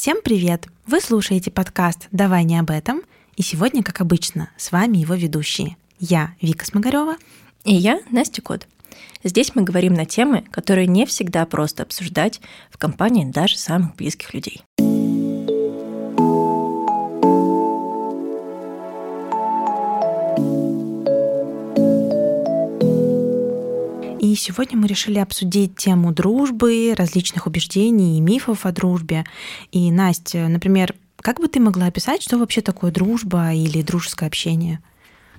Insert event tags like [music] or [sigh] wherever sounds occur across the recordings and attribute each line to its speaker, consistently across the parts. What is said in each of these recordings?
Speaker 1: Всем привет! Вы слушаете подкаст «Давай не об этом», и сегодня, как обычно, с вами его ведущие. Я Вика Смогарева.
Speaker 2: И я Настя Кот. Здесь мы говорим на темы, которые не всегда просто обсуждать в компании даже самых близких людей.
Speaker 1: И сегодня мы решили обсудить тему дружбы, различных убеждений и мифов о дружбе. И, Настя, например, как бы ты могла описать, что вообще такое дружба или дружеское общение?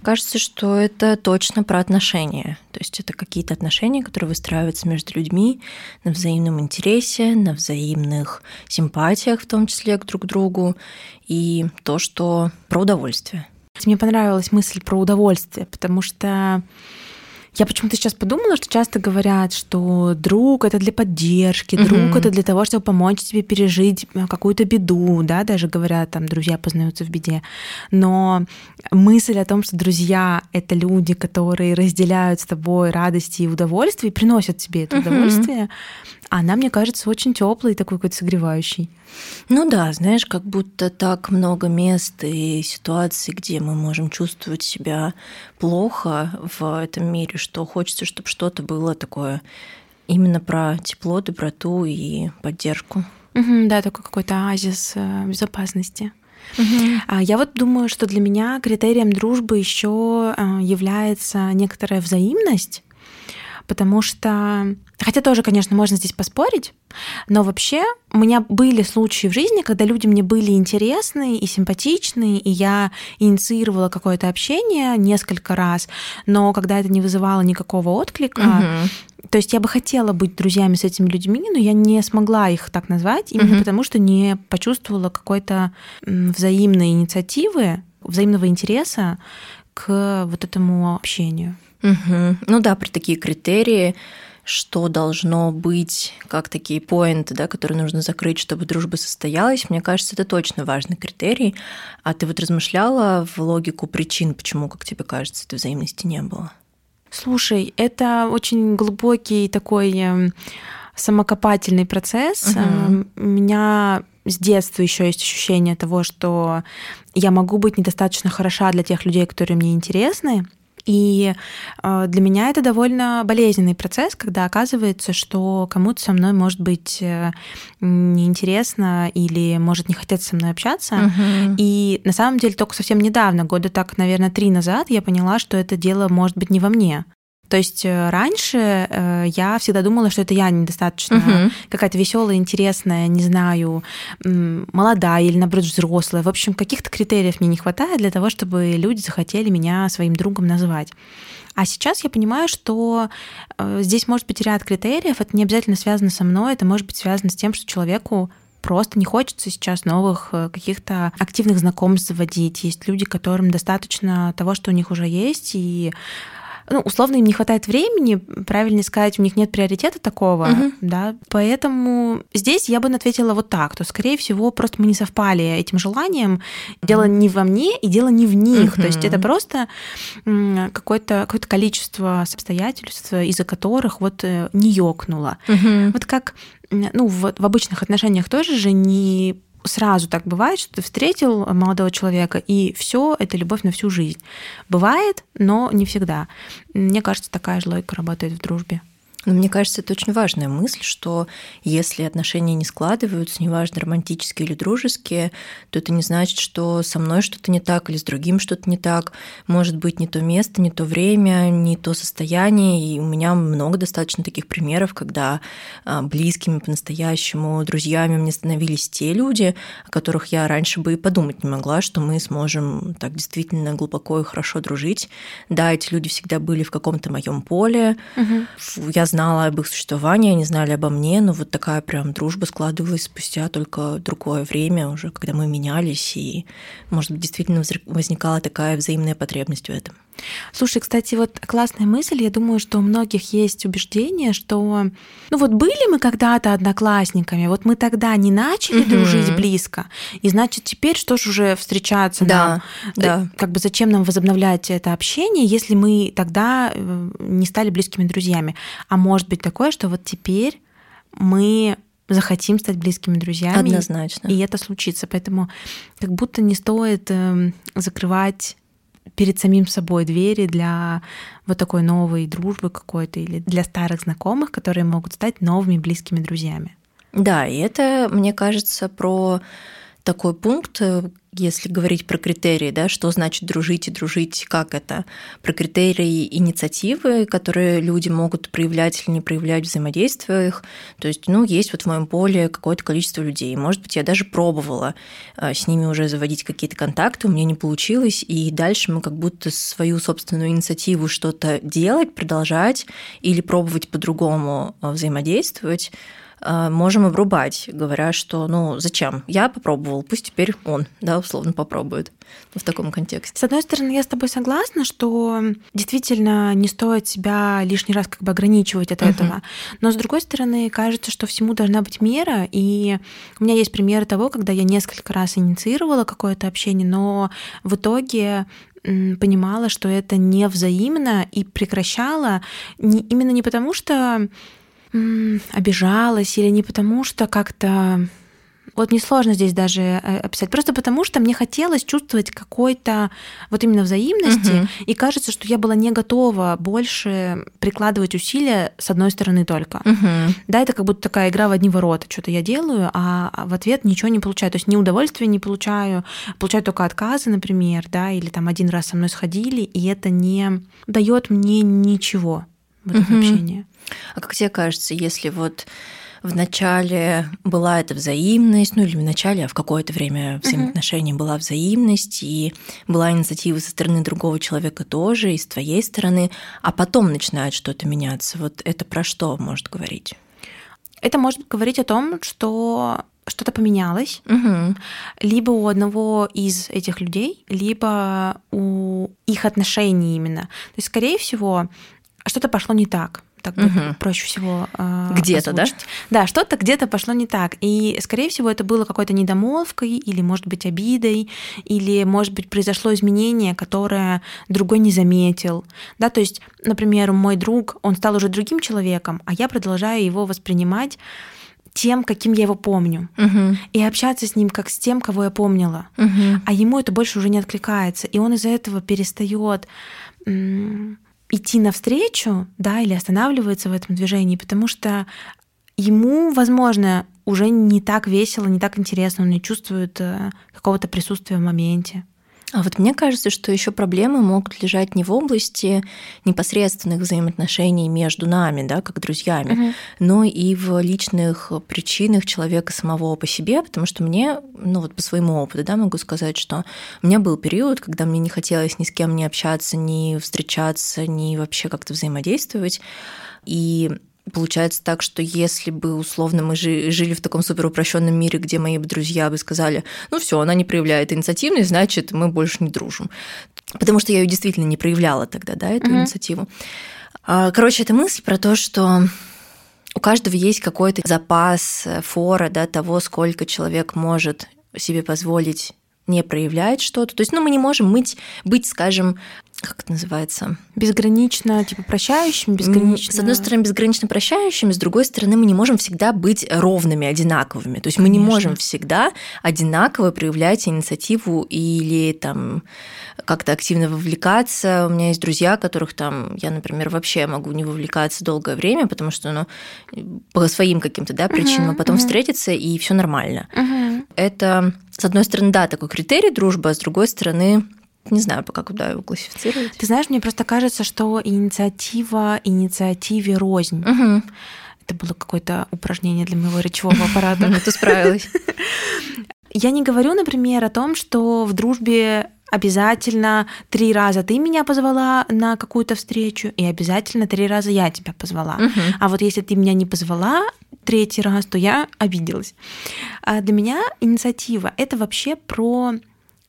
Speaker 2: Кажется, что это точно про отношения. То есть это какие-то отношения, которые выстраиваются между людьми на взаимном интересе, на взаимных симпатиях, в том числе к друг другу, и то, что про удовольствие.
Speaker 1: Мне понравилась мысль про удовольствие, потому что я почему-то сейчас подумала, что часто говорят, что друг это для поддержки, друг mm-hmm. это для того, чтобы помочь тебе пережить э, какую-то беду, да, даже говорят, там, друзья познаются в беде. Но мысль о том, что друзья это люди, которые разделяют с тобой радости и удовольствие, и приносят тебе это mm-hmm. удовольствие, она, мне кажется, очень теплой, такой какой-то согревающий.
Speaker 2: Ну да, знаешь, как будто так много мест и ситуаций, где мы можем чувствовать себя плохо в этом мире, что хочется, чтобы что-то было такое именно про тепло, доброту и поддержку.
Speaker 1: Угу, да, такой какой-то оазис э, безопасности. Угу. Я вот думаю, что для меня критерием дружбы еще э, является некоторая взаимность потому что, хотя тоже, конечно, можно здесь поспорить, но вообще у меня были случаи в жизни, когда люди мне были интересны и симпатичны, и я инициировала какое-то общение несколько раз, но когда это не вызывало никакого отклика, угу. то есть я бы хотела быть друзьями с этими людьми, но я не смогла их так назвать, именно угу. потому что не почувствовала какой-то взаимной инициативы, взаимного интереса к вот этому общению.
Speaker 2: Угу. Ну да, про такие критерии, что должно быть, как такие поинты, да, которые нужно закрыть, чтобы дружба состоялась, мне кажется, это точно важный критерий. А ты вот размышляла в логику причин, почему, как тебе кажется, этой взаимности не было?
Speaker 1: Слушай, это очень глубокий такой эм, самокопательный процесс. Угу. У меня с детства еще есть ощущение того, что я могу быть недостаточно хороша для тех людей, которые мне интересны. И э, для меня это довольно болезненный процесс, когда оказывается, что кому-то со мной может быть э, неинтересно или может не хотеть со мной общаться. Угу. И на самом деле только совсем недавно, года так, наверное, три назад, я поняла, что это дело может быть не во мне. То есть э, раньше э, я всегда думала, что это я недостаточно угу. какая-то веселая, интересная, не знаю, молодая или, наоборот, взрослая. В общем, каких-то критериев мне не хватает для того, чтобы люди захотели меня своим другом назвать. А сейчас я понимаю, что э, здесь может быть ряд критериев, это не обязательно связано со мной, это может быть связано с тем, что человеку просто не хочется сейчас новых каких-то активных знакомств заводить. Есть люди, которым достаточно того, что у них уже есть, и ну, условно им не хватает времени, правильно сказать, у них нет приоритета такого, угу. да, поэтому здесь я бы ответила вот так, то, скорее всего, просто мы не совпали этим желанием, дело не во мне и дело не в них, угу. то есть это просто какое-то какое количество обстоятельств, из-за которых вот э, не ёкнуло. Угу. Вот как ну, в, в обычных отношениях тоже же не сразу так бывает, что ты встретил молодого человека, и все это любовь на всю жизнь. Бывает, но не всегда. Мне кажется, такая же логика работает в дружбе.
Speaker 2: Но мне кажется, это очень важная мысль, что если отношения не складываются, неважно, романтические или дружеские, то это не значит, что со мной что-то не так или с другим что-то не так. Может быть, не то место, не то время, не то состояние. И у меня много достаточно таких примеров, когда а, близкими по-настоящему друзьями мне становились те люди, о которых я раньше бы и подумать не могла, что мы сможем так действительно глубоко и хорошо дружить. Да, эти люди всегда были в каком-то моем поле. Угу. Я знала об их существовании, они знали обо мне, но вот такая прям дружба складывалась спустя только другое время уже, когда мы менялись, и, может быть, действительно возникала такая взаимная потребность в этом.
Speaker 1: Слушай, кстати, вот классная мысль. Я думаю, что у многих есть убеждение, что ну вот были мы когда-то одноклассниками, вот мы тогда не начали угу. дружить близко, и значит теперь что ж уже встречаться
Speaker 2: да,
Speaker 1: нам?
Speaker 2: Да.
Speaker 1: Как бы зачем нам возобновлять это общение, если мы тогда э, не стали близкими друзьями? А может быть такое, что вот теперь мы захотим стать близкими друзьями.
Speaker 2: Однозначно.
Speaker 1: И это случится. Поэтому как будто не стоит эм, закрывать перед самим собой двери для вот такой новой дружбы какой-то или для старых знакомых, которые могут стать новыми близкими друзьями.
Speaker 2: Да, и это, мне кажется, про такой пункт, э, если говорить про критерии, да, что значит дружить и дружить, как это, про критерии инициативы, которые люди могут проявлять или не проявлять в взаимодействиях. То есть, ну, есть вот в моем поле какое-то количество людей. Может быть, я даже пробовала э, с ними уже заводить какие-то контакты, у меня не получилось, и дальше мы как будто свою собственную инициативу что-то делать, продолжать или пробовать по-другому э, взаимодействовать можем обрубать, говоря, что ну зачем? Я попробовал, пусть теперь он, да, условно попробует в таком контексте.
Speaker 1: С одной стороны, я с тобой согласна, что действительно не стоит себя лишний раз как бы ограничивать от uh-huh. этого. Но с другой стороны, кажется, что всему должна быть мера. И у меня есть примеры того, когда я несколько раз инициировала какое-то общение, но в итоге понимала, что это не взаимно и прекращала не, именно не потому, что обижалась или не потому, что как-то вот несложно здесь даже э, описать. Просто потому, что мне хотелось чувствовать какой-то вот именно взаимности. Угу. И кажется, что я была не готова больше прикладывать усилия с одной стороны только. Угу. Да, это как будто такая игра в одни ворота. Что-то я делаю, а в ответ ничего не получаю. То есть ни удовольствия не получаю, получаю только отказы, например, да, или там один раз со мной сходили, и это не дает мне ничего в этом угу. общении.
Speaker 2: А как тебе кажется, если вот в начале была эта взаимность, ну или в начале, а в какое-то время взаимоотношений uh-huh. была взаимность, и была инициатива со стороны другого человека тоже, и с твоей стороны, а потом начинает что-то меняться. Вот это про что может говорить?
Speaker 1: Это может говорить о том, что что-то поменялось, угу. либо у одного из этих людей, либо у их отношений именно. То есть, скорее всего, что-то пошло не так так угу. будет проще всего
Speaker 2: э, где-то, да?
Speaker 1: Да, что-то где-то пошло не так, и скорее всего это было какой-то недомолвкой или, может быть, обидой, или, может быть, произошло изменение, которое другой не заметил, да, то есть, например, мой друг, он стал уже другим человеком, а я продолжаю его воспринимать тем, каким я его помню, угу. и общаться с ним как с тем, кого я помнила, угу. а ему это больше уже не откликается, и он из-за этого перестает идти навстречу, да, или останавливается в этом движении, потому что ему, возможно, уже не так весело, не так интересно, он не чувствует э, какого-то присутствия в моменте.
Speaker 2: А вот мне кажется, что еще проблемы могут лежать не в области непосредственных взаимоотношений между нами, да, как друзьями, угу. но и в личных причинах человека самого по себе, потому что мне, ну вот по своему опыту, да, могу сказать, что у меня был период, когда мне не хотелось ни с кем не общаться, ни встречаться, ни вообще как-то взаимодействовать. И Получается так, что если бы условно мы жили в таком супер упрощенном мире, где мои друзья бы сказали, ну все, она не проявляет инициативность, значит, мы больше не дружим. Потому что я ее действительно не проявляла тогда, да, эту mm-hmm. инициативу. А, короче, это мысль про то, что у каждого есть какой-то запас э, фора, да, того, сколько человек может себе позволить не проявлять что-то. То есть, ну, мы не можем быть, быть, скажем, как это называется?
Speaker 1: Безгранично, типа прощающим, безгранично.
Speaker 2: С одной стороны, безгранично прощающими, с другой стороны, мы не можем всегда быть ровными, одинаковыми. То есть Конечно. мы не можем всегда одинаково проявлять инициативу или там как-то активно вовлекаться. У меня есть друзья, которых там я, например, вообще могу не вовлекаться долгое время, потому что, ну, по своим каким-то да, причинам, uh-huh, а потом uh-huh. встретиться и все нормально. Uh-huh. Это, с одной стороны, да, такой критерий дружбы, а с другой стороны, не знаю пока, куда его классифицировать.
Speaker 1: Ты знаешь, мне просто кажется, что инициатива инициативе рознь. Угу. Это было какое-то упражнение для моего речевого [laughs] аппарата.
Speaker 2: Ну, ты справилась.
Speaker 1: Я не говорю, например, о том, что в дружбе обязательно три раза ты меня позвала на какую-то встречу, и обязательно три раза я тебя позвала. Угу. А вот если ты меня не позвала третий раз, то я обиделась. А для меня инициатива это вообще про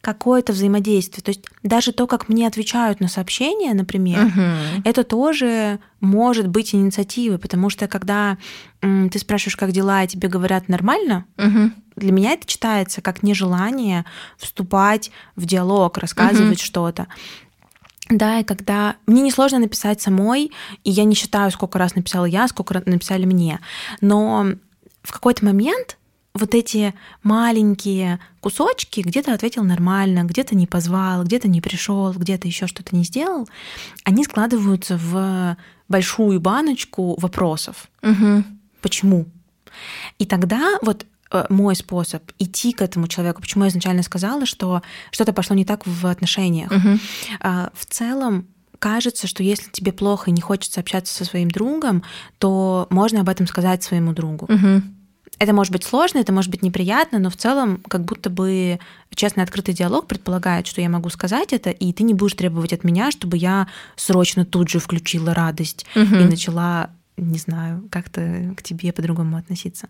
Speaker 1: какое-то взаимодействие. То есть даже то, как мне отвечают на сообщения, например, угу. это тоже может быть инициативой, потому что когда м, ты спрашиваешь, как дела, и тебе говорят нормально, угу. для меня это читается как нежелание вступать в диалог, рассказывать угу. что-то. Да, и когда мне несложно написать самой, и я не считаю, сколько раз написала я, сколько раз написали мне, но в какой-то момент вот эти маленькие кусочки, где-то ответил нормально, где-то не позвал, где-то не пришел, где-то еще что-то не сделал, они складываются в большую баночку вопросов.
Speaker 2: Угу.
Speaker 1: Почему? И тогда вот э, мой способ идти к этому человеку, почему я изначально сказала, что что-то пошло не так в отношениях.
Speaker 2: Угу.
Speaker 1: В целом кажется, что если тебе плохо и не хочется общаться со своим другом, то можно об этом сказать своему другу.
Speaker 2: Угу.
Speaker 1: Это может быть сложно, это может быть неприятно, но в целом как будто бы честный открытый диалог предполагает, что я могу сказать это, и ты не будешь требовать от меня, чтобы я срочно тут же включила радость
Speaker 2: угу.
Speaker 1: и начала, не знаю, как-то к тебе по-другому относиться.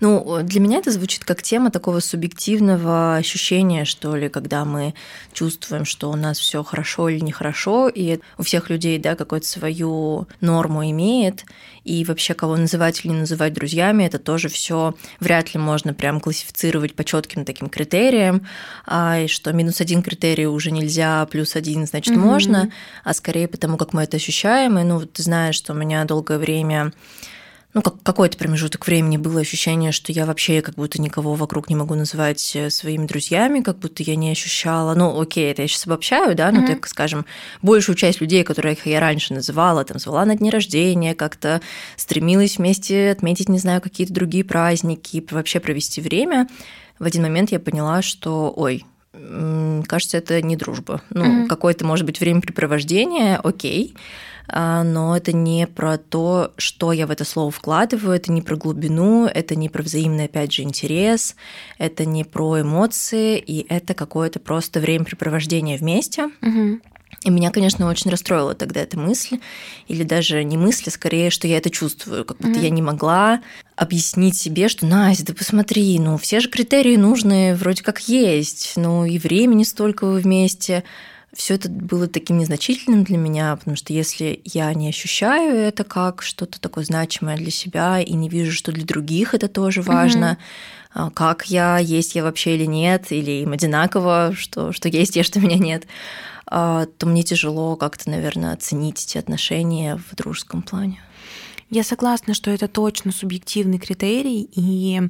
Speaker 2: Ну, для меня это звучит как тема такого субъективного ощущения, что ли, когда мы чувствуем, что у нас все хорошо или нехорошо, и у всех людей, да, какую-то свою норму имеет, и вообще кого называть или не называть друзьями, это тоже все вряд ли можно прям классифицировать по четким таким критериям, а, и что минус один критерий уже нельзя, плюс один, значит, mm-hmm. можно, а скорее потому, как мы это ощущаем, и, ну, ты знаешь, что у меня долгое время ну, как, какой-то промежуток времени было ощущение, что я вообще как будто никого вокруг не могу называть э, своими друзьями, как будто я не ощущала. Ну, окей, это я сейчас обобщаю, да, но mm-hmm. так скажем, большую часть людей, которых я раньше называла, там, звала на дни рождения, как-то стремилась вместе отметить, не знаю, какие-то другие праздники, вообще провести время, в один момент я поняла, что, ой, кажется, это не дружба. Ну, mm-hmm. какое-то, может быть, времяпрепровождение, окей, а, но это не про то, что я в это слово вкладываю, это не про глубину, это не про взаимный, опять же, интерес, это не про эмоции, и это какое-то просто времяпрепровождение вместе.
Speaker 1: Угу.
Speaker 2: И меня, конечно, очень расстроила тогда эта мысль, или даже не мысль, а скорее, что я это чувствую, как будто mm-hmm. я не могла объяснить себе, что, Настя, да посмотри, ну все же критерии нужные вроде как есть, ну и времени столько вы вместе, все это было таким незначительным для меня, потому что если я не ощущаю это как что-то такое значимое для себя и не вижу, что для других это тоже важно, mm-hmm. как я, есть я вообще или нет, или им одинаково, что, что есть я, что меня нет, а, то мне тяжело как-то, наверное, оценить эти отношения в дружеском плане.
Speaker 1: Я согласна, что это точно субъективный критерий, и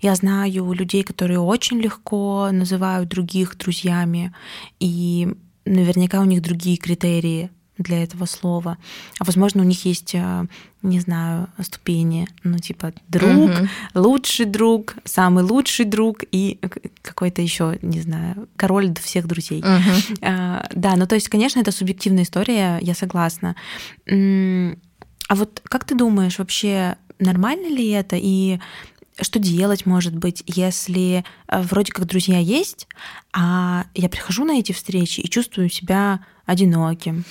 Speaker 1: я знаю людей, которые очень легко называют других друзьями, и наверняка у них другие критерии для этого слова. А возможно, у них есть, э, не знаю, ступени, ну, типа друг, угу. лучший друг, самый лучший друг и какой-то еще, не знаю, король всех друзей.
Speaker 2: Угу.
Speaker 1: Да, ну то есть, конечно, это субъективная история, я согласна. А вот как ты думаешь, вообще нормально ли это? И что делать, может быть, если э, вроде как друзья есть, а я прихожу на эти встречи и чувствую себя одиноким.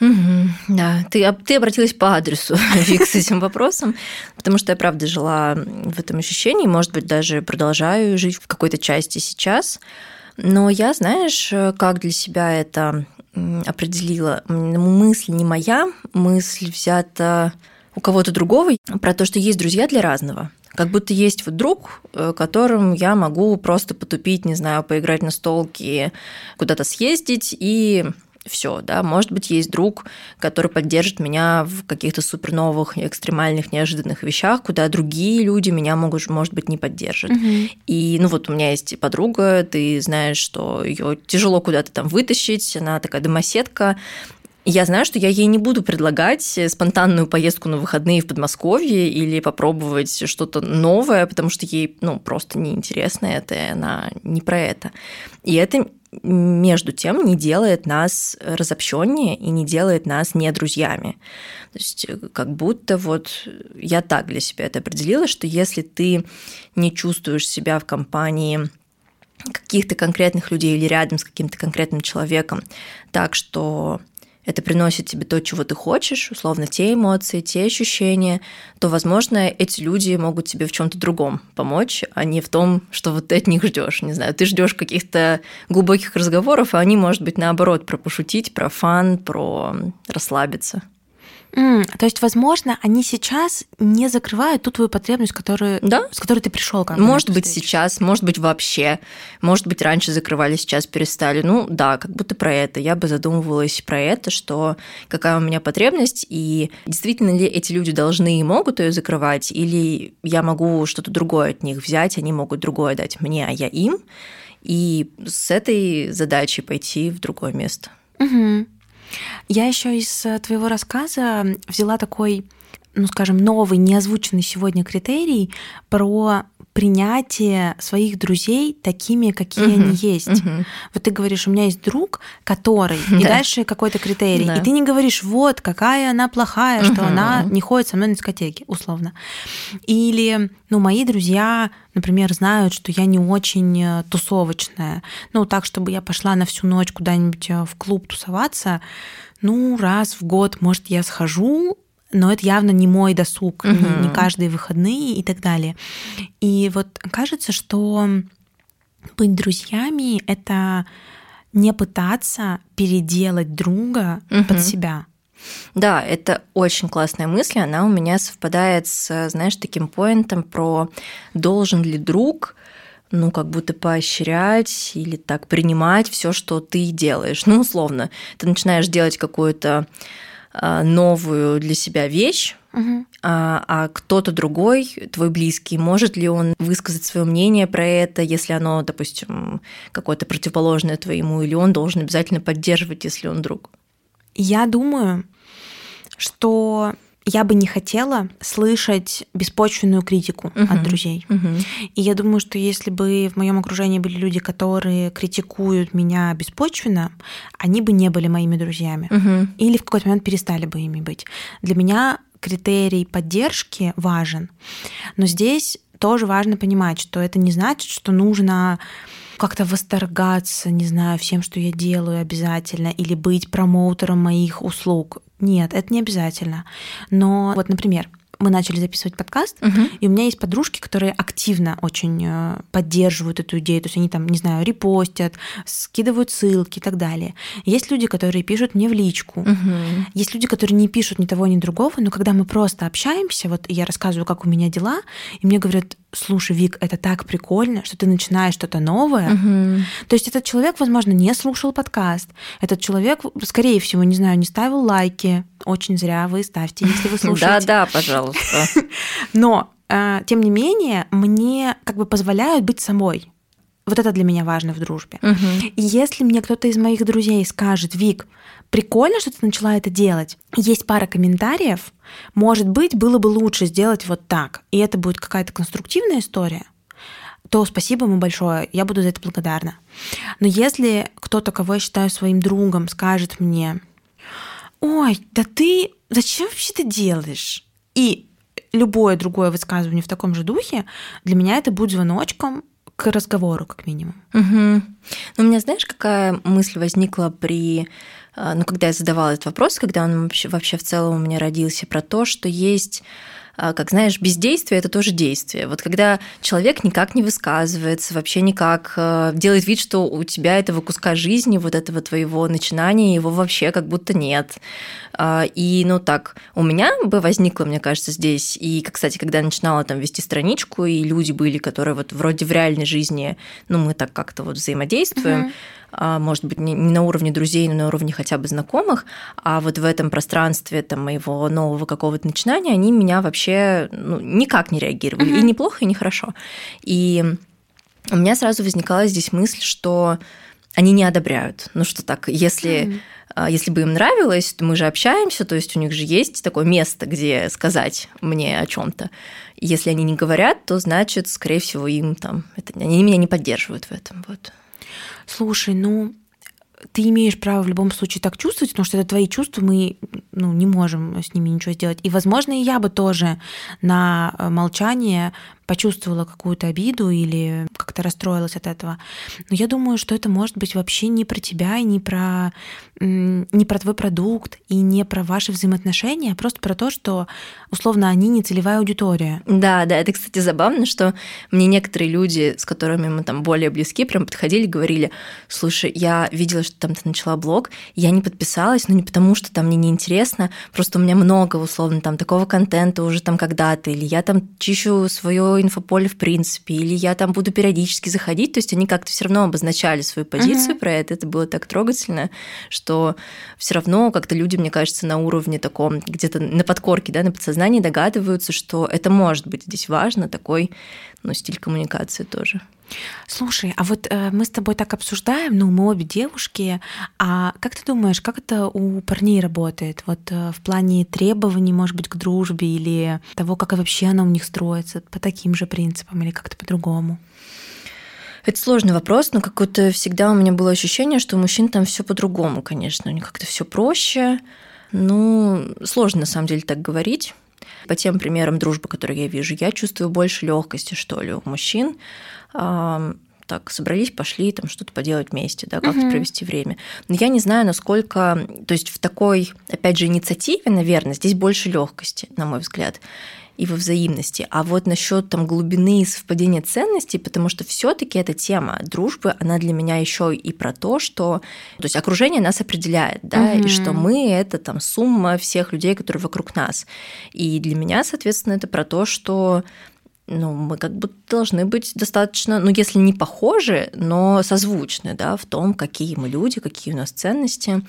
Speaker 2: Угу, да, ты, ты обратилась по адресу, [laughs] Вик, с этим вопросом, потому что я, правда, жила в этом ощущении, может быть, даже продолжаю жить в какой-то части сейчас. Но я, знаешь, как для себя это определила? Мысль не моя, мысль взята у кого-то другого про то, что есть друзья для разного. Как будто есть вот друг, э, которым я могу просто потупить, не знаю, поиграть на столке, куда-то съездить и все, да, может быть, есть друг, который поддержит меня в каких-то супер новых, экстремальных, неожиданных вещах, куда другие люди меня могут, может быть, не поддержат.
Speaker 1: Угу.
Speaker 2: И, ну вот у меня есть подруга, ты знаешь, что ее тяжело куда-то там вытащить, она такая домоседка, я знаю, что я ей не буду предлагать спонтанную поездку на выходные в Подмосковье или попробовать что-то новое, потому что ей ну, просто неинтересно это, и она не про это. И это между тем не делает нас разобщеннее и не делает нас не друзьями. То есть как будто вот я так для себя это определила, что если ты не чувствуешь себя в компании каких-то конкретных людей или рядом с каким-то конкретным человеком так, что это приносит тебе то, чего ты хочешь, условно, те эмоции, те ощущения, то, возможно, эти люди могут тебе в чем-то другом помочь, а не в том, что вот ты от них ждешь. Не знаю, ты ждешь каких-то глубоких разговоров, а они, может быть, наоборот, про пошутить, про фан, про расслабиться.
Speaker 1: Mm, то есть, возможно, они сейчас не закрывают ту твою потребность, которую,
Speaker 2: да?
Speaker 1: с которой ты пришел.
Speaker 2: Может быть, встречу. сейчас, может быть, вообще. Может быть, раньше закрывали, сейчас перестали. Ну, да, как будто про это. Я бы задумывалась про это, что какая у меня потребность, и действительно ли эти люди должны и могут ее закрывать, или я могу что-то другое от них взять, они могут другое дать мне, а я им, и с этой задачей пойти в другое место.
Speaker 1: Угу. Я еще из э, твоего рассказа взяла такой, ну скажем, новый, неозвученный сегодня критерий про принятие своих друзей такими, какие uh-huh, они есть. Uh-huh. Вот ты говоришь, у меня есть друг, который, [laughs] и дальше какой-то критерий, да. и ты не говоришь, вот какая она плохая, uh-huh. что она не ходит со мной на дискотеке, условно. Или, ну, мои друзья, например, знают, что я не очень э, тусовочная. Ну, так, чтобы я пошла на всю ночь куда-нибудь э, в клуб тусоваться, ну, раз в год, может, я схожу, но это явно не мой досуг, угу. не, не каждые выходные и так далее. И вот кажется, что быть друзьями это не пытаться переделать друга угу. под себя.
Speaker 2: Да, это очень классная мысль. Она у меня совпадает с, знаешь, таким поинтом про должен ли друг ну, как будто поощрять или так принимать все, что ты делаешь. Ну, условно, ты начинаешь делать какую-то новую для себя вещь, угу. а, а кто-то другой, твой близкий, может ли он высказать свое мнение про это, если оно, допустим, какое-то противоположное твоему, или он должен обязательно поддерживать, если он друг?
Speaker 1: Я думаю, что я бы не хотела слышать беспочвенную критику uh-huh. от друзей. Uh-huh. И я думаю, что если бы в моем окружении были люди, которые критикуют меня беспочвенно, они бы не были моими друзьями. Uh-huh. Или в какой-то момент перестали бы ими быть. Для меня критерий поддержки важен. Но здесь тоже важно понимать, что это не значит, что нужно как-то восторгаться, не знаю, всем, что я делаю обязательно, или быть промоутером моих услуг. Нет, это не обязательно. Но вот, например, мы начали записывать подкаст, угу. и у меня есть подружки, которые активно очень э, поддерживают эту идею, то есть они там, не знаю, репостят, скидывают ссылки и так далее. Есть люди, которые пишут мне в личку, угу. есть люди, которые не пишут ни того, ни другого, но когда мы просто общаемся, вот я рассказываю, как у меня дела, и мне говорят, слушай, Вик, это так прикольно, что ты начинаешь что-то новое. Угу. То есть этот человек, возможно, не слушал подкаст. Этот человек, скорее всего, не знаю, не ставил лайки. Очень зря вы ставьте, если вы [laughs] слушаете.
Speaker 2: Да, да, пожалуйста. [laughs]
Speaker 1: Но, э, тем не менее, мне как бы позволяют быть самой. Вот это для меня важно в дружбе. Угу. И если мне кто-то из моих друзей скажет, Вик, прикольно, что ты начала это делать. Есть пара комментариев. Может быть, было бы лучше сделать вот так. И это будет какая-то конструктивная история то спасибо ему большое, я буду за это благодарна. Но если кто-то, кого я считаю своим другом, скажет мне, ой, да ты зачем вообще ты делаешь? И любое другое высказывание в таком же духе, для меня это будет звоночком к разговору, как минимум.
Speaker 2: Угу. Ну, у меня, знаешь, какая мысль возникла при а, ну, когда я задавала этот вопрос, когда он вообще, вообще в целом у меня родился, про то, что есть как знаешь, бездействие – это тоже действие. Вот когда человек никак не высказывается, вообще никак а, делает вид, что у тебя этого куска жизни, вот этого твоего начинания, его вообще как будто нет. И, ну так, у меня бы возникло, мне кажется, здесь, и, кстати, когда я начинала там вести страничку, и люди были, которые вот вроде в реальной жизни, ну, мы так как-то вот взаимодействуем, а, может быть, не на уровне друзей, но на уровне хотя бы знакомых, а вот в этом пространстве там, моего нового какого-то начинания они меня вообще ну, никак не реагировали. Mm-hmm. И неплохо, и нехорошо. И у меня сразу возникала здесь мысль, что они не одобряют. Ну что так, если, mm-hmm. если бы им нравилось, то мы же общаемся, то есть у них же есть такое место, где сказать мне о чем-то. Если они не говорят, то значит, скорее всего, им там это, они меня не поддерживают в этом. Вот
Speaker 1: слушай, ну, ты имеешь право в любом случае так чувствовать, потому что это твои чувства, мы ну, не можем с ними ничего сделать. И, возможно, и я бы тоже на э, молчание почувствовала какую-то обиду или как-то расстроилась от этого. Но я думаю, что это может быть вообще не про тебя и не про, не про твой продукт и не про ваши взаимоотношения, а просто про то, что условно они не целевая аудитория.
Speaker 2: Да, да, это, кстати, забавно, что мне некоторые люди, с которыми мы там более близки, прям подходили говорили, слушай, я видела, что там ты начала блог, я не подписалась, но не потому, что там мне неинтересно, просто у меня много, условно, там такого контента уже там когда-то, или я там чищу свое инфополе в принципе, или я там буду периодически заходить, то есть они как-то все равно обозначали свою позицию uh-huh. про это, это было так трогательно, что все равно как-то люди, мне кажется, на уровне таком, где-то на подкорке, да, на подсознании догадываются, что это может быть здесь важно, такой ну, стиль коммуникации тоже.
Speaker 1: Слушай, а вот э, мы с тобой так обсуждаем, ну, мы обе девушки, а как ты думаешь, как это у парней работает? Вот э, в плане требований, может быть, к дружбе или того, как вообще она у них строится, по таким же принципам или как-то по-другому?
Speaker 2: Это сложный вопрос, но какое-то всегда у меня было ощущение, что у мужчин там все по-другому, конечно, у них как-то все проще. Ну, сложно на самом деле так говорить. По тем примерам дружбы, которые я вижу, я чувствую больше легкости, что ли, у мужчин. Так, собрались, пошли там что-то поделать вместе, да, как-то угу. провести время. Но я не знаю, насколько, то есть в такой, опять же, инициативе, наверное, здесь больше легкости, на мой взгляд и во взаимности. А вот насчет там глубины и совпадения ценностей, потому что все-таки эта тема дружбы, она для меня еще и про то, что то есть окружение нас определяет, да, угу. и что мы это там сумма всех людей, которые вокруг нас. И для меня, соответственно, это про то, что ну, мы как бы должны быть достаточно, ну, если не похожи, но созвучны, да, в том, какие мы люди, какие у нас ценности.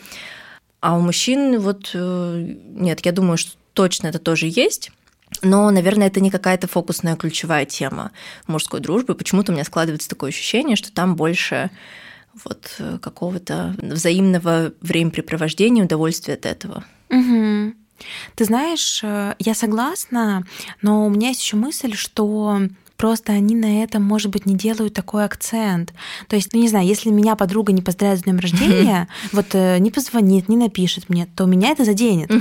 Speaker 2: А у мужчин вот э, нет, я думаю, что точно это тоже есть. Но, наверное, это не какая-то фокусная ключевая тема мужской дружбы. Почему-то у меня складывается такое ощущение, что там больше вот какого-то взаимного времяпрепровождения, удовольствия от этого.
Speaker 1: Угу. Ты знаешь, э, я согласна, но у меня есть еще мысль, что просто они на этом, может быть, не делают такой акцент. То есть, ну не знаю, если меня подруга не поздравит с днем рождения, [laughs] вот э, не позвонит, не напишет мне, то меня это заденет.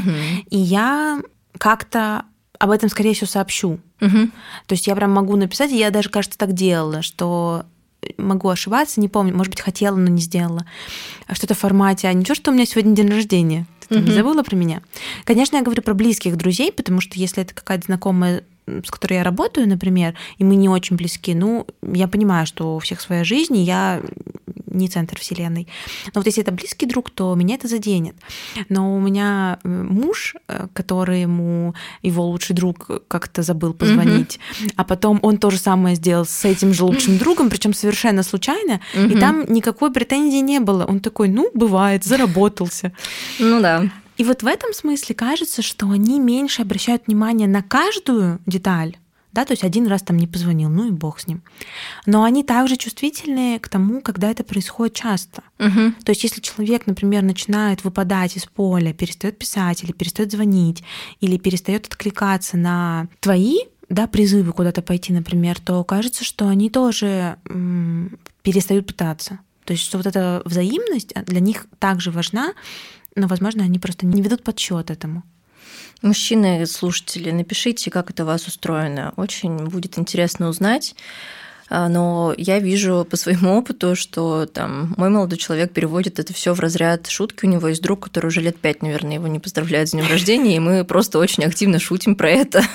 Speaker 1: И я как-то об этом, скорее всего, сообщу. Угу. То есть я прям могу написать, и я даже, кажется, так делала, что могу ошибаться, не помню, может быть, хотела, но не сделала. Что-то в формате, а ничего, что у меня сегодня день рождения. Ты угу. не забыла про меня? Конечно, я говорю про близких друзей, потому что если это какая-то знакомая с которой я работаю, например, и мы не очень близки, ну, я понимаю, что у всех своя жизнь, и я не центр вселенной. Но вот если это близкий друг, то меня это заденет. Но у меня э, муж, э, который ему его лучший друг как-то забыл позвонить, mm-hmm. а потом он то же самое сделал с этим же лучшим [laughs] другом, причем совершенно случайно, mm-hmm. и там никакой претензии не было. Он такой, ну, бывает, заработался.
Speaker 2: Ну да.
Speaker 1: И вот в этом смысле кажется, что они меньше обращают внимание на каждую деталь, да, то есть один раз там не позвонил, ну и бог с ним. Но они также чувствительны к тому, когда это происходит часто. Угу. То есть если человек, например, начинает выпадать из поля, перестает писать или перестает звонить, или перестает откликаться на твои да, призывы куда-то пойти, например, то кажется, что они тоже м, перестают пытаться. То есть, что вот эта взаимность для них также важна, но, возможно, они просто не ведут подсчет этому.
Speaker 2: Мужчины, слушатели, напишите, как это у вас устроено. Очень будет интересно узнать. А, но я вижу по своему опыту, что там мой молодой человек переводит это все в разряд шутки. У него есть друг, который уже лет пять, наверное, его не поздравляет с днем рождения, и мы просто очень активно шутим про это. [laughs]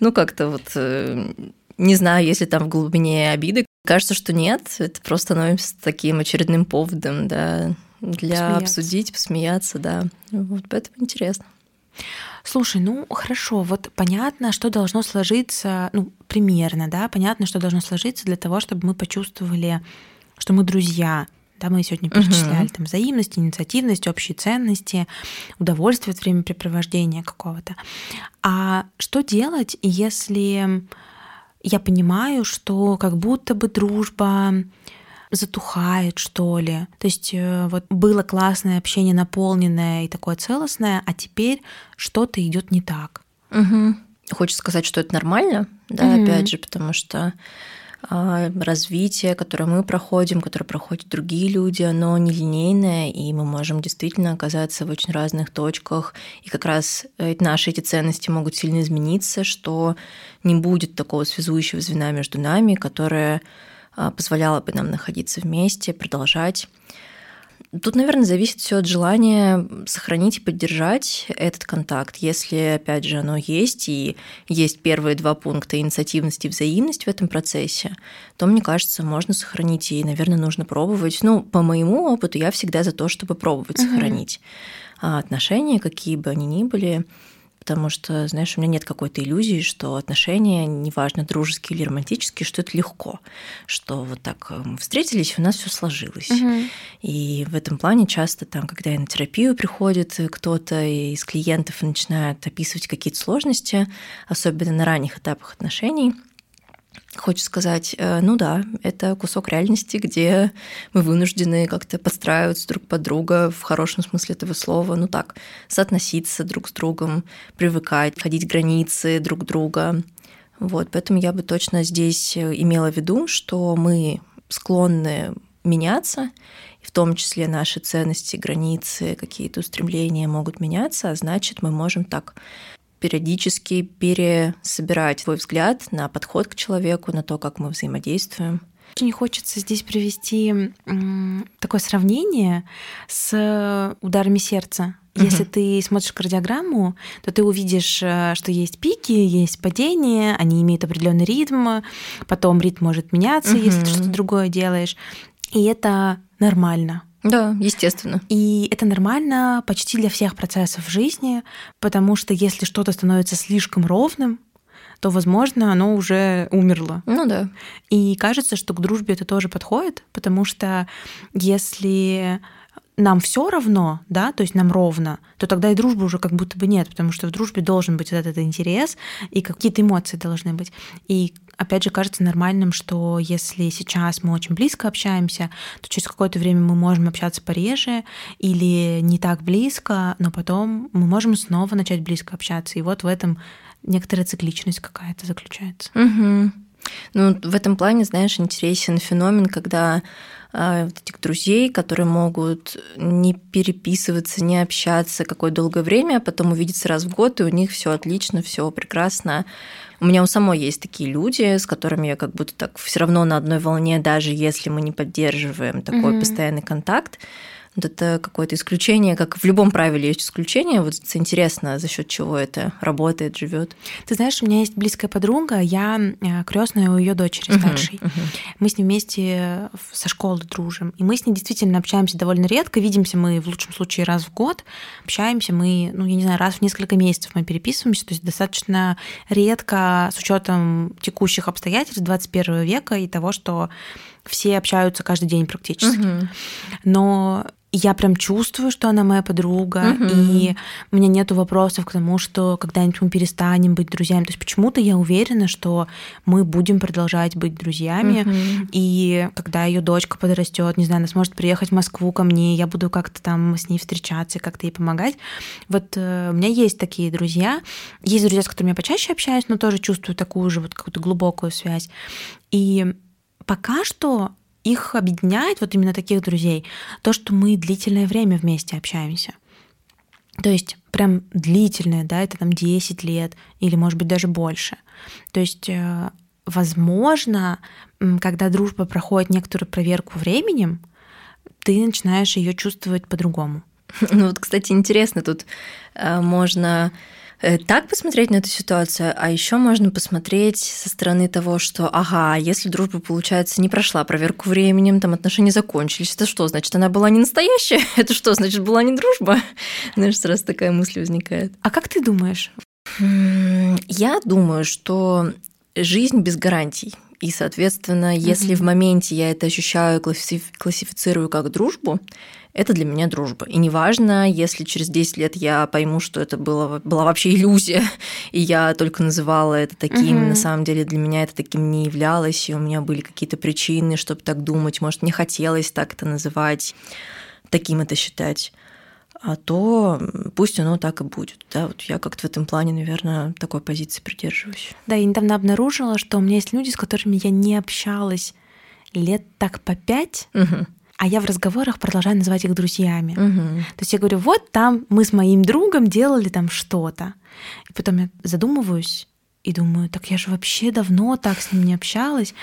Speaker 2: Ну, как-то вот э, не знаю, если там в глубине обиды. Кажется, что нет, это просто становится таким очередным поводом, да, для посмеяться. обсудить, посмеяться, да. Вот поэтому интересно.
Speaker 1: Слушай, ну хорошо, вот понятно, что должно сложиться, ну, примерно, да, понятно, что должно сложиться для того, чтобы мы почувствовали, что мы друзья, да, мы сегодня перечисляли uh-huh. там взаимность, инициативность, общие ценности, удовольствие от времяпрепровождения какого-то. А что делать, если я понимаю, что как будто бы дружба затухает, что ли. То есть э, вот было классное общение, наполненное и такое целостное, а теперь что-то идет не так.
Speaker 2: Угу. Хочется сказать, что это нормально, да, угу. опять же, потому что а, развитие, которое мы проходим, которое проходят другие люди, оно нелинейное, и мы можем действительно оказаться в очень разных точках. И как раз наши эти ценности могут сильно измениться, что не будет такого связующего звена между нами, которое позволяло бы нам находиться вместе, продолжать. Тут, наверное, зависит все от желания сохранить и поддержать этот контакт. Если, опять же, оно есть, и есть первые два пункта инициативность и взаимность в этом процессе, то, мне кажется, можно сохранить, и, наверное, нужно пробовать. Ну, по моему опыту, я всегда за то, чтобы пробовать угу. сохранить отношения, какие бы они ни были потому что, знаешь, у меня нет какой-то иллюзии, что отношения, неважно, дружеские или романтические, что это легко, что вот так э, мы встретились, у нас все сложилось. Угу. И в этом плане часто там, когда на терапию приходит кто-то из клиентов и начинает описывать какие-то сложности, особенно на ранних этапах отношений, Хочу сказать, э, ну да, это кусок реальности, где мы вынуждены как-то подстраиваться друг под друга в хорошем смысле этого слова, ну так, соотноситься друг с другом, привыкать, ходить границы друг друга. Вот, поэтому я бы точно здесь э, имела в виду, что мы склонны меняться, в том числе наши ценности, границы, какие-то устремления могут меняться, а значит, мы можем так периодически пересобирать свой взгляд на подход к человеку, на то, как мы взаимодействуем.
Speaker 1: Очень хочется здесь привести такое сравнение с ударами сердца. Если угу. ты смотришь кардиограмму, то ты увидишь, э, что есть пики, есть падения, они имеют определенный ритм, потом ритм может меняться, угу. если ты что-то другое делаешь. И это нормально.
Speaker 2: Да, естественно.
Speaker 1: И это нормально почти для всех процессов в жизни, потому что если что-то становится слишком ровным, то, возможно, оно уже умерло.
Speaker 2: Ну да.
Speaker 1: И кажется, что к дружбе это тоже подходит, потому что если нам все равно, да, то есть нам ровно, то тогда и дружбы уже как будто бы нет, потому что в дружбе должен быть вот этот интерес, и какие-то эмоции должны быть. И опять же, кажется нормальным, что если сейчас мы очень близко общаемся, то через какое-то время мы можем общаться пореже или не так близко, но потом мы можем снова начать близко общаться. И вот в этом некоторая цикличность какая-то заключается.
Speaker 2: Угу. Ну, в этом плане, знаешь, интересен феномен, когда э, вот этих друзей, которые могут не переписываться, не общаться какое долгое время, а потом увидеться раз в год, и у них все отлично, все прекрасно. У меня у самой есть такие люди, с которыми я как будто так все равно на одной волне, даже если мы не поддерживаем такой mm-hmm. постоянный контакт. Вот это какое-то исключение, как в любом правиле есть исключение. Вот интересно, за счет чего это работает, живет.
Speaker 1: Ты знаешь, у меня есть близкая подруга, я э, крестная у ее дочери старшей. Uh-huh, uh-huh. Мы с ней вместе со школы дружим. И мы с ней действительно общаемся довольно редко. Видимся мы в лучшем случае раз в год. Общаемся мы, ну, я не знаю, раз в несколько месяцев мы переписываемся. То есть достаточно редко с учетом текущих обстоятельств 21 века и того, что все общаются каждый день практически. Угу. Но я прям чувствую, что она моя подруга, угу. и у меня нету вопросов к тому, что когда-нибудь мы перестанем быть друзьями. То есть почему-то я уверена, что мы будем продолжать быть друзьями, угу. и когда ее дочка подрастет, не знаю, она сможет приехать в Москву ко мне, я буду как-то там с ней встречаться, как-то ей помогать. Вот э, у меня есть такие друзья, есть друзья, с которыми я почаще общаюсь, но тоже чувствую такую же вот какую-то глубокую связь. И пока что их объединяет, вот именно таких друзей, то, что мы длительное время вместе общаемся. То есть прям длительное, да, это там 10 лет или, может быть, даже больше. То есть, э, возможно, когда дружба проходит некоторую проверку временем, ты начинаешь ее чувствовать по-другому.
Speaker 2: Ну вот, кстати, интересно, тут э, можно так посмотреть на эту ситуацию, а еще можно посмотреть со стороны того, что, ага, если дружба, получается, не прошла проверку временем, там отношения закончились, это что, значит, она была не настоящая? [laughs] Это что, значит, была не дружба? [laughs] Знаешь, сразу такая мысль возникает.
Speaker 1: А как ты думаешь?
Speaker 2: Я думаю, что жизнь без гарантий. И, соответственно, если mm-hmm. в моменте я это ощущаю, классифицирую как дружбу, это для меня дружба. И неважно, если через 10 лет я пойму, что это было, была вообще иллюзия, [laughs] и я только называла это таким, угу. на самом деле для меня это таким не являлось, и у меня были какие-то причины, чтобы так думать, может, мне хотелось так это называть, таким это считать а то пусть оно так и будет. Да, вот я как-то в этом плане, наверное, такой позиции придерживаюсь.
Speaker 1: Да, я недавно обнаружила, что у меня есть люди, с которыми я не общалась лет так по пять, угу а я в разговорах продолжаю называть их друзьями. Угу. То есть я говорю, вот там мы с моим другом делали там что-то. И потом я задумываюсь и думаю, так я же вообще давно так с ним не общалась.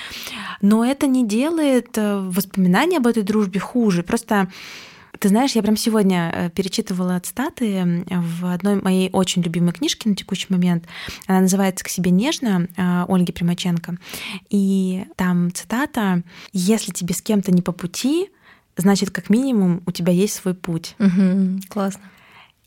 Speaker 1: Но это не делает э, воспоминания об этой дружбе хуже. Просто ты знаешь, я прям сегодня э, перечитывала цитаты в одной моей очень любимой книжке на текущий момент. Она называется «К себе нежно» э, Ольги Примаченко. И там цитата «Если тебе с кем-то не по пути, значит, как минимум, у тебя есть свой путь».
Speaker 2: Угу, классно.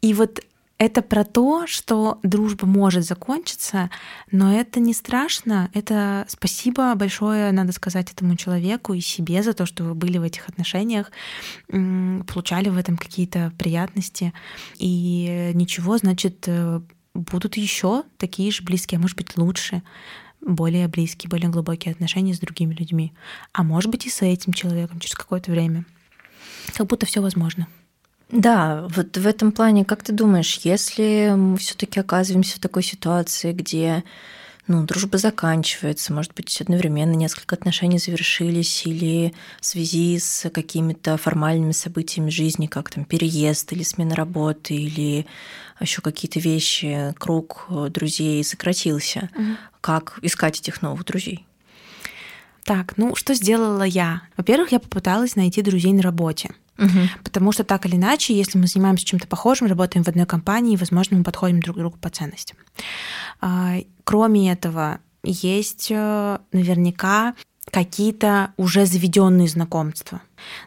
Speaker 1: И вот это про то, что дружба может закончиться, но это не страшно. Это спасибо большое, надо сказать, этому человеку и себе за то, что вы были в этих отношениях, получали в этом какие-то приятности. И ничего, значит, э, будут еще такие же близкие, а может быть лучше более близкие, более глубокие отношения с другими людьми. А может быть и с этим человеком через какое-то время. Как будто все возможно.
Speaker 2: Да, вот в этом плане, как ты думаешь, если мы все-таки оказываемся в такой ситуации, где ну, дружба заканчивается, может быть, одновременно несколько отношений завершились или в связи с какими-то формальными событиями жизни, как там переезд или смена работы, или еще какие-то вещи, круг друзей сократился. Угу. Как искать этих новых друзей?
Speaker 1: Так, ну что сделала я? Во-первых, я попыталась найти друзей на работе. Угу. Потому что так или иначе, если мы занимаемся чем-то похожим, работаем в одной компании, возможно, мы подходим друг к другу по ценностям. А, кроме этого, есть э, наверняка какие-то уже заведенные знакомства.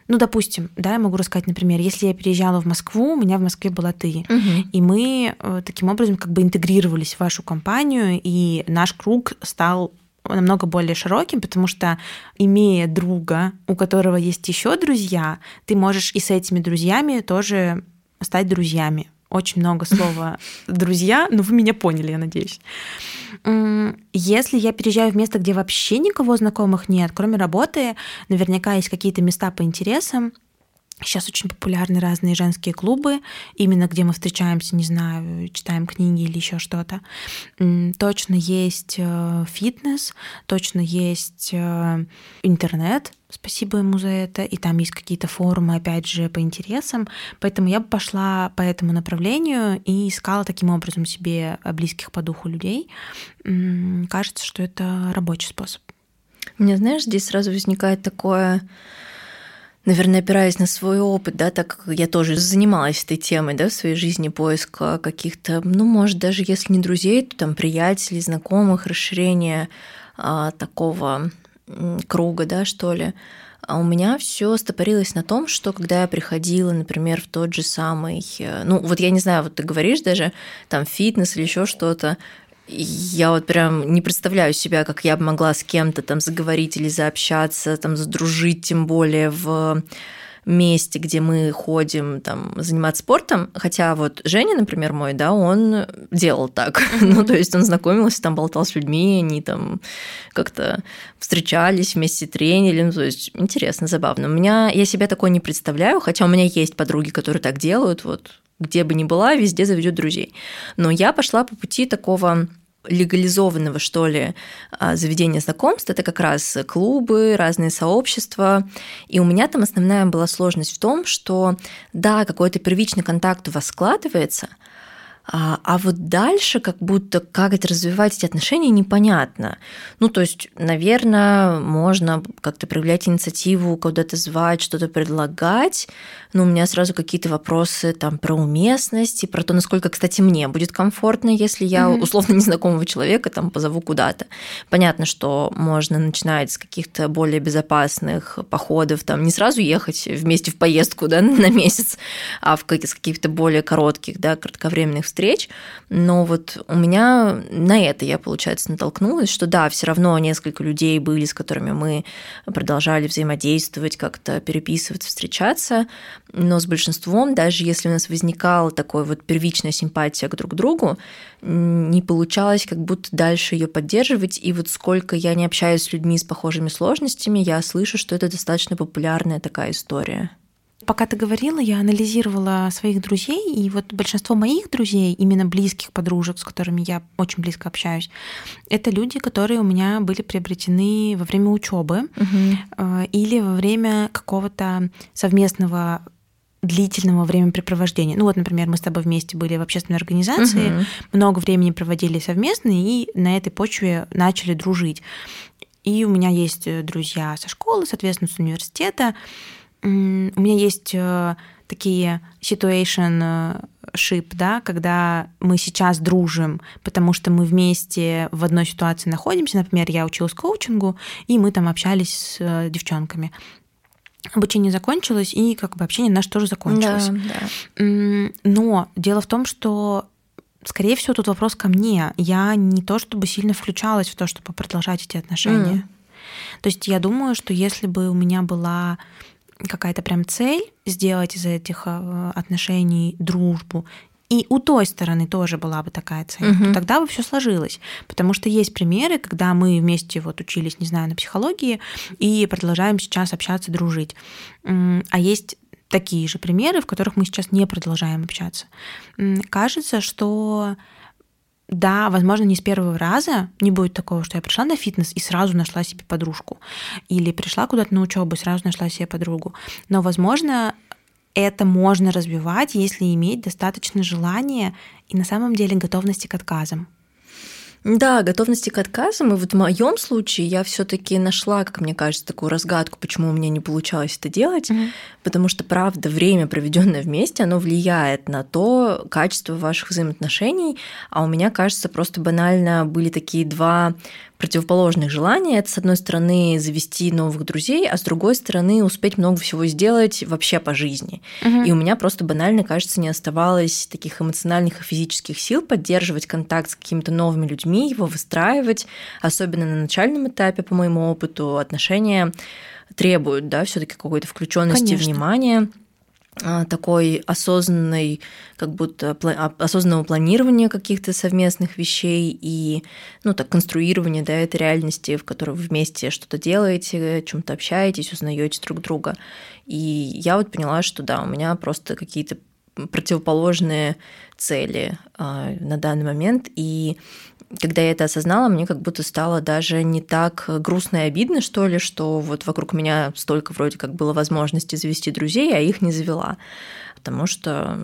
Speaker 1: Ну, допустим, да, я могу рассказать, например, если я переезжала в Москву, у меня в Москве была ты, угу. и мы э, таким образом как бы интегрировались в вашу компанию, и наш круг стал намного более широким, потому что имея друга, у которого есть еще друзья, ты можешь и с этими друзьями тоже стать друзьями. Очень много слова [laughs] друзья, но вы меня поняли, я надеюсь. Если я переезжаю в место, где вообще никого знакомых нет, кроме работы, наверняка есть какие-то места по интересам, Сейчас очень популярны разные женские клубы, именно где мы встречаемся, не знаю, читаем книги или еще что-то. Точно есть э, фитнес, точно есть э, интернет, спасибо ему за это, и там есть какие-то форумы, опять же, по интересам. Поэтому я бы пошла по этому направлению и искала таким образом себе близких по духу людей. Кажется, что это рабочий способ.
Speaker 2: Мне, знаешь, здесь сразу возникает такое наверное, опираясь на свой опыт, да, так как я тоже занималась этой темой, да, в своей жизни поиска каких-то, ну, может, даже если не друзей, то там приятелей, знакомых, расширения а, такого круга, да, что ли. А у меня все стопорилось на том, что когда я приходила, например, в тот же самый, э, ну вот я не знаю, вот ты говоришь даже там фитнес или еще что-то, я вот прям не представляю себя, как я бы могла с кем-то там заговорить или заобщаться, там задружить, тем более в месте, где мы ходим там заниматься спортом, хотя вот Женя, например, мой, да, он делал так, [laughs] ну то есть он знакомился, там болтал с людьми, они там как-то встречались вместе тренили, ну то есть интересно, забавно. У меня я себя такое не представляю, хотя у меня есть подруги, которые так делают, вот где бы ни была, везде заведет друзей. Но я пошла по пути такого легализованного, что ли, а, заведения знакомств, это как раз клубы, разные сообщества. И у меня там основная была сложность в том, что да, какой-то первичный контакт у вас складывается – а, а вот дальше как будто как это развивать эти отношения непонятно. Ну, то есть, наверное, можно как-то проявлять инициативу, куда-то звать, что-то предлагать, но у меня сразу какие-то вопросы там про уместность и про то, насколько, кстати, мне будет комфортно, если я mm-hmm. условно [laughs] незнакомого человека там позову куда-то. Понятно, что можно начинать с каких-то более безопасных походов, там не сразу ехать вместе в поездку да, [laughs] на месяц, а в каких-то более коротких, да, кратковременных встреч встреч, но вот у меня на это я, получается, натолкнулась, что да, все равно несколько людей были, с которыми мы продолжали взаимодействовать, как-то переписываться, встречаться, но с большинством, даже если у нас возникала такой вот первичная симпатия к друг другу, не получалось как будто дальше ее поддерживать. И вот сколько я не общаюсь с людьми с похожими сложностями, я слышу, что это достаточно популярная такая история.
Speaker 1: Пока ты говорила, я анализировала своих друзей, и вот большинство моих друзей, именно близких подружек, с которыми я очень близко общаюсь, это люди, которые у меня были приобретены во время учебы угу. или во время какого-то совместного длительного времяпрепровождения. Ну вот, например, мы с тобой вместе были в общественной организации, угу. много времени проводили совместно и на этой почве начали дружить. И у меня есть э, друзья со школы, соответственно, с университета. У меня есть э, такие situation ship, да, когда мы сейчас дружим, потому что мы вместе в одной ситуации находимся. Например, я училась коучингу, и мы там общались с э, девчонками обучение закончилось, и как бы общение наше тоже закончилось. Да, да. Но дело в том, что скорее всего, тут вопрос ко мне. Я не то чтобы сильно включалась в то, чтобы продолжать эти отношения. Mm. То есть я думаю, что если бы у меня была какая-то прям цель сделать из этих э, отношений дружбу, и у той стороны тоже была бы такая цель, угу. то тогда бы все сложилось. Потому что есть примеры, когда мы вместе вот учились, не знаю, на психологии и продолжаем сейчас общаться, дружить. А есть такие же примеры, в которых мы сейчас не продолжаем общаться. Кажется, что да, возможно, не с первого раза не будет такого, что я пришла на фитнес и сразу нашла себе подружку. Или пришла куда-то на учебу и сразу нашла себе подругу. Но, возможно, это можно развивать, если иметь достаточно желания и на самом деле готовности к отказам.
Speaker 2: Да, готовности к отказам. И вот в моем случае я все-таки нашла, как мне кажется, такую разгадку, почему у меня не получалось это делать. Mm-hmm. Потому что, правда, время, проведенное вместе, оно влияет на то качество ваших взаимоотношений. А у меня, кажется, просто банально были такие два противоположных желания. Это, с одной стороны, завести новых друзей, а с другой стороны, успеть много всего сделать вообще по жизни. Угу. И у меня просто банально, кажется, не оставалось таких эмоциональных и физических сил поддерживать контакт с какими-то новыми людьми, его выстраивать, особенно на начальном этапе, по моему опыту, отношения требуют, да, все-таки какой-то включенности, внимания. А, такой осознанной, как будто а, осознанного планирования каких-то совместных вещей и, ну, так, конструирования, да, этой реальности, в которой вы вместе что-то делаете, чем-то общаетесь, узнаете друг друга. И я вот поняла, что да, у меня просто какие-то противоположные цели э, на данный момент, и когда я это осознала, мне как будто стало даже не так грустно и обидно, что ли, что вот вокруг меня столько вроде как было возможности завести друзей, а их не завела. Потому что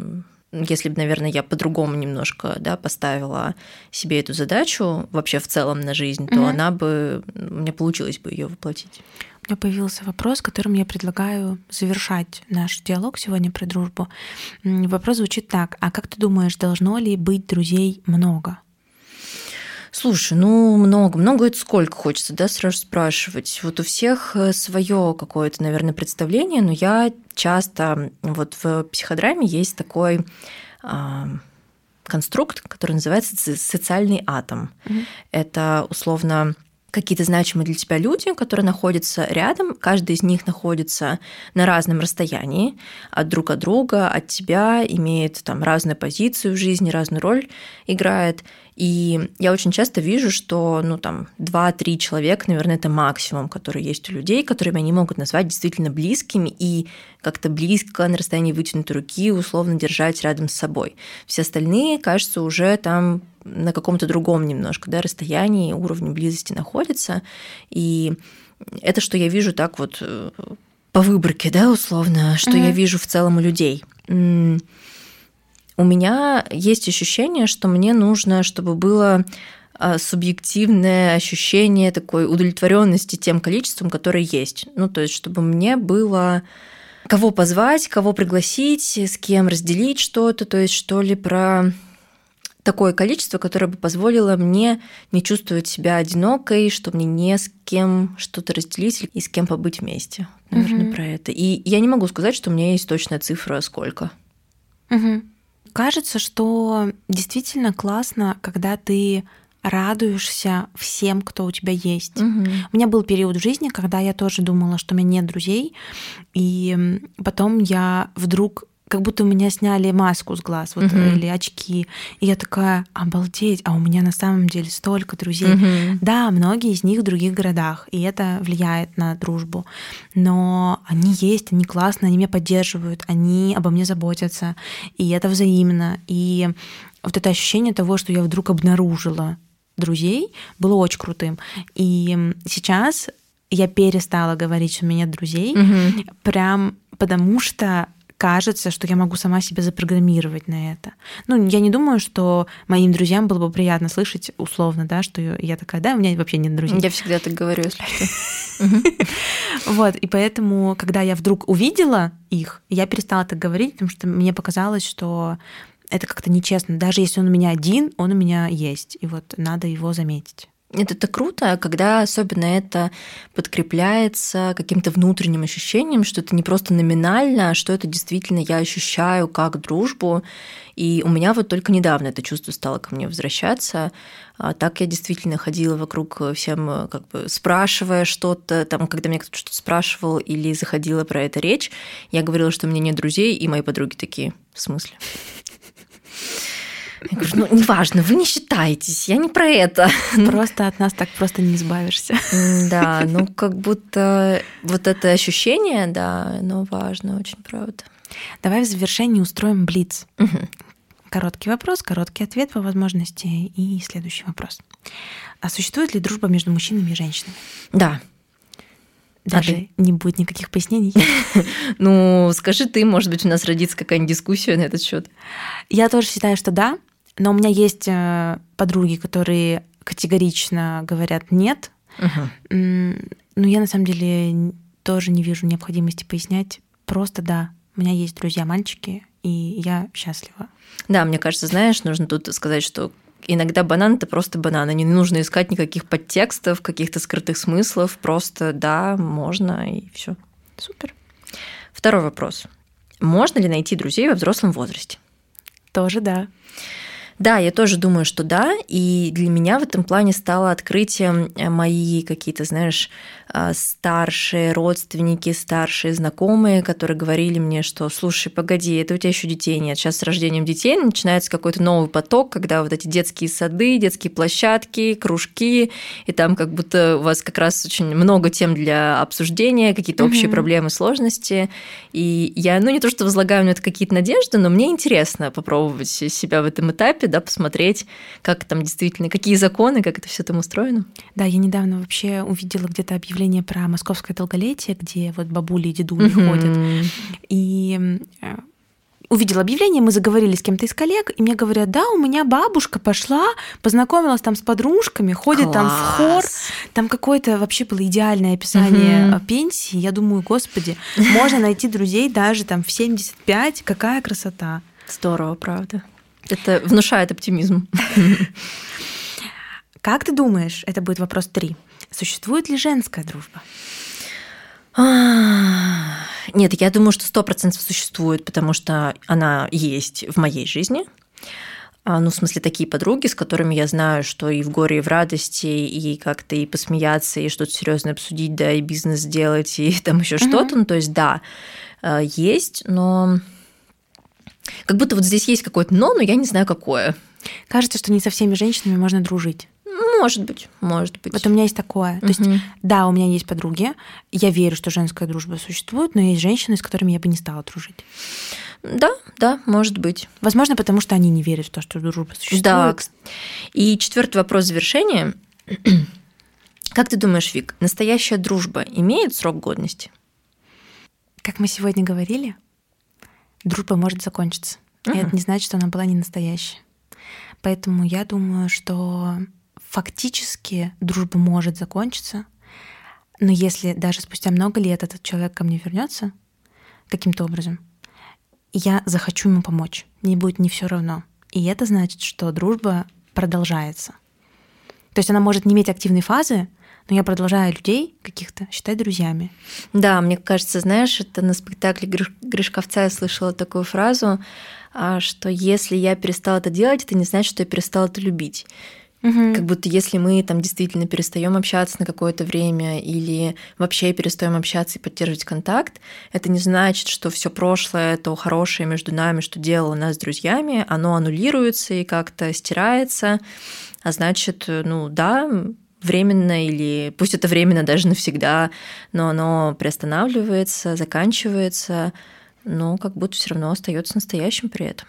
Speaker 2: если бы, наверное, я по-другому немножко да, поставила себе эту задачу вообще в целом на жизнь, то угу. она бы, мне получилось бы ее воплотить.
Speaker 1: У меня появился вопрос, которым я предлагаю завершать наш диалог сегодня про дружбу. Вопрос звучит так. А как ты думаешь, должно ли быть друзей много?
Speaker 2: Слушай, ну много, много это сколько хочется, да, сразу спрашивать. Вот у всех э, свое какое-то, наверное, представление, но я часто вот в психодраме есть такой а, конструкт, который называется социальный атом. Mm-hmm. Это условно какие-то значимые для тебя люди, которые находятся рядом, каждый из них находится на разном расстоянии от друг от друга, от тебя, имеет там разную позицию в жизни, разную роль играет. И я очень часто вижу, что, ну, там, 2-3 человека, наверное, это максимум, который есть у людей, которыми они могут назвать действительно близкими и как-то близко на расстоянии вытянутой руки условно держать рядом с собой. Все остальные, кажется, уже там на каком-то другом немножко да, расстоянии, уровне близости находится. И это, что я вижу так вот э, по выборке, да, условно, что mm-hmm. я вижу в целом у людей. У меня есть ощущение, что мне нужно, чтобы было а, субъективное ощущение такой удовлетворенности тем количеством, которое есть. Ну, то есть, чтобы мне было кого позвать, кого пригласить, с кем разделить что-то, то есть что ли про такое количество, которое бы позволило мне не чувствовать себя одинокой, что мне не с кем что-то разделить и с кем побыть вместе. Наверное, угу. про это. И я не могу сказать, что у меня есть точная цифра сколько.
Speaker 1: Угу. Кажется, что действительно классно, когда ты радуешься всем, кто у тебя есть. Угу. У меня был период в жизни, когда я тоже думала, что у меня нет друзей, и потом я вдруг как будто у меня сняли маску с глаз вот, uh-huh. или очки. И я такая, обалдеть, а у меня на самом деле столько друзей. Uh-huh. Да, многие из них в других городах, и это влияет на дружбу. Но они есть, они классные, они меня поддерживают, они обо мне заботятся, и это взаимно. И вот это ощущение того, что я вдруг обнаружила друзей, было очень крутым. И сейчас я перестала говорить, что у меня друзей, угу. прям потому что кажется, что я могу сама себя запрограммировать на это. Ну, я не думаю, что моим друзьям было бы приятно слышать условно, да, что я такая, да, у меня вообще нет друзей.
Speaker 2: Я всегда так говорю, если что.
Speaker 1: Вот, и поэтому, когда я вдруг увидела их, я перестала так говорить, потому что мне показалось, что это как-то нечестно. Даже если он у меня один, он у меня есть. И вот надо его заметить.
Speaker 2: Это, это круто, когда особенно это подкрепляется каким-то внутренним ощущением, что это не просто номинально, а что это действительно я ощущаю как дружбу. И у меня вот только недавно это чувство стало ко мне возвращаться. А так я действительно ходила вокруг всем, как бы спрашивая что-то, там, когда меня кто-то что-то спрашивал или заходила про это речь, я говорила, что у меня нет друзей, и мои подруги такие, в смысле? Я говорю, ну, неважно, вы не считаетесь, я не про это. [laughs]
Speaker 1: Просто от нас так просто не избавишься.
Speaker 2: Да, [laughs] ну как будто вот это ощущение, да, оно важно очень, правда.
Speaker 1: Давай в завершении устроим блиц. Угу. Короткий вопрос, короткий ответ по возможности и следующий вопрос. А существует ли дружба между мужчинами и женщинами?
Speaker 2: Да.
Speaker 1: Даже а ты? не будет никаких пояснений. [laughs]
Speaker 2: Ну, скажи ты, может быть, у нас родится какая-нибудь дискуссия на этот счет.
Speaker 1: Я тоже считаю, что да. Но у меня есть э, подруги, которые категорично говорят нет. Но я на самом деле тоже не вижу необходимости пояснять. Просто да, у меня есть друзья-мальчики, и я счастлива.
Speaker 2: Да, мне кажется, знаешь, нужно тут сказать, что иногда банан это просто банан, не нужно искать никаких подтекстов, каких-то скрытых смыслов, просто да, можно и все.
Speaker 1: Супер.
Speaker 2: Второй вопрос. Можно ли найти друзей во взрослом возрасте?
Speaker 1: Тоже да.
Speaker 2: Да, я тоже думаю, что да. И для меня в этом плане стало открытием э, мои какие-то, знаешь, старшие родственники, старшие знакомые, которые говорили мне, что слушай, погоди, это у тебя еще детей нет. Сейчас с рождением детей начинается какой-то новый поток, когда вот эти детские сады, детские площадки, кружки, и там как будто у вас как раз очень много тем для обсуждения, какие-то mm-hmm. общие проблемы, сложности. И я, ну не то, что возлагаю на это какие-то надежды, но мне интересно попробовать себя в этом этапе, да, посмотреть, как там действительно, какие законы, как это все там устроено.
Speaker 1: Да, я недавно вообще увидела где-то объявление объявление про московское долголетие, где вот бабули и дедули mm-hmm. ходят. И э, увидела объявление, мы заговорили с кем-то из коллег, и мне говорят, да, у меня бабушка пошла, познакомилась там с подружками, ходит Класс. там в хор, там какое-то вообще было идеальное описание угу. пенсии. Я думаю, господи, можно найти друзей даже там в 75, какая красота.
Speaker 2: Здорово, правда. Это внушает оптимизм. [laughs]
Speaker 1: Как ты думаешь, это будет вопрос три, Существует ли женская дружба?
Speaker 2: Нет, я думаю, что сто процентов существует, потому что она есть в моей жизни. А, ну, в смысле, такие подруги, с которыми я знаю, что и в горе, и в радости, и как-то и посмеяться, и что-то серьезное обсудить, да, и бизнес сделать, и [laughs] там еще mm-hmm. что-то. Ну, то есть, да, а, есть, но как будто вот здесь есть какое-то но, но я не знаю, какое.
Speaker 1: Кажется, что не со всеми женщинами можно дружить.
Speaker 2: Может быть, может быть.
Speaker 1: Вот у меня есть такое. То есть, да, у меня есть подруги, я верю, что женская дружба существует, но есть женщины, с которыми я бы не стала дружить.
Speaker 2: Да, да, может быть.
Speaker 1: Возможно, потому что они не верят в то, что дружба существует. Да.
Speaker 2: И четвертый вопрос завершения. [clears throat] Как ты думаешь, Вик, настоящая дружба имеет срок годности?
Speaker 1: Как мы сегодня говорили, дружба может закончиться. И это не значит, что она была не настоящая. Поэтому я думаю, что фактически дружба может закончиться, но если даже спустя много лет этот человек ко мне вернется каким-то образом, я захочу ему помочь. Мне будет не все равно. И это значит, что дружба продолжается. То есть она может не иметь активной фазы, но я продолжаю людей каких-то считать друзьями.
Speaker 2: Да, мне кажется, знаешь, это на спектакле Гришковца я слышала такую фразу, что если я перестала это делать, это не значит, что я перестала это любить. Угу. Как будто если мы там действительно перестаем общаться на какое-то время или вообще перестаем общаться и поддерживать контакт, это не значит, что все прошлое, то хорошее между нами, что делало нас с друзьями, оно аннулируется и как-то стирается. А значит, ну да, временно или пусть это временно даже навсегда, но оно приостанавливается, заканчивается, но как будто все равно остается настоящим при этом.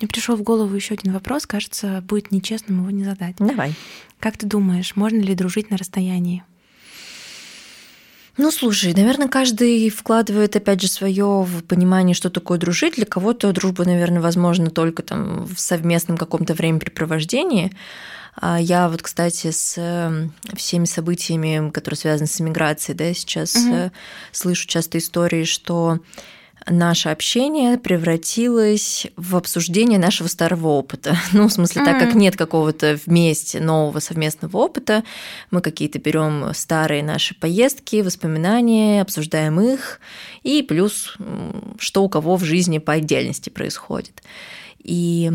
Speaker 1: Мне пришел в голову еще один вопрос, кажется, будет нечестным его не задать.
Speaker 2: Давай.
Speaker 1: Как ты думаешь, можно ли дружить на расстоянии?
Speaker 2: Ну, слушай, наверное, каждый вкладывает, опять же, свое в понимание, что такое дружить. Для кого-то дружба, наверное, возможно только там в совместном каком-то времяпрепровождении. А я вот, кстати, с эм, всеми событиями, которые связаны с иммиграцией, да, сейчас угу. слышу часто истории, что наше общение превратилось в обсуждение нашего старого опыта. [laughs] Ну, в смысле, mm-hmm. так как нет какого-то вместе нового совместного опыта, мы какие-то берем старые наши поездки, воспоминания, обсуждаем их, и плюс, что у кого в жизни по отдельности происходит. И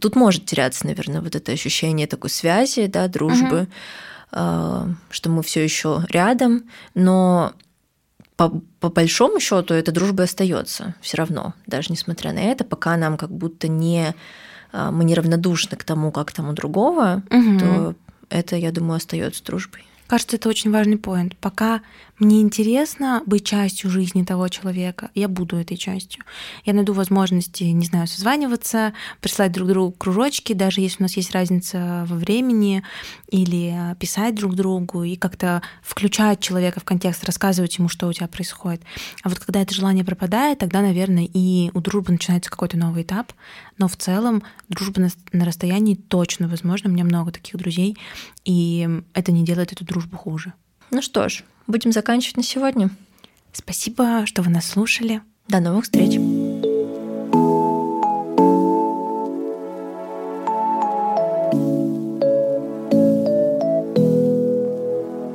Speaker 2: тут может теряться, наверное, вот это ощущение такой связи, да, дружбы, mm-hmm. что мы все еще рядом, но по, по большому счету эта дружба остается все равно, даже несмотря на это, пока нам как будто не а, мы неравнодушны к тому, как тому другого, угу. то это, я думаю, остается дружбой.
Speaker 1: Кажется, это очень важный поинт. Пока мне интересно быть частью жизни того человека, я буду этой частью. Я найду возможности, не знаю, созваниваться, прислать друг другу кружочки, даже если у нас есть разница во времени, или писать друг другу и как-то включать человека в контекст, рассказывать ему, что у тебя происходит. А вот когда это желание пропадает, тогда, наверное, и у дружбы начинается какой-то новый этап. Но в целом дружба на, на расстоянии точно возможно. У меня много таких друзей, и это не делает эту дружбу хуже.
Speaker 2: Ну что ж, будем заканчивать на сегодня.
Speaker 1: Спасибо, что вы нас слушали.
Speaker 2: До новых встреч.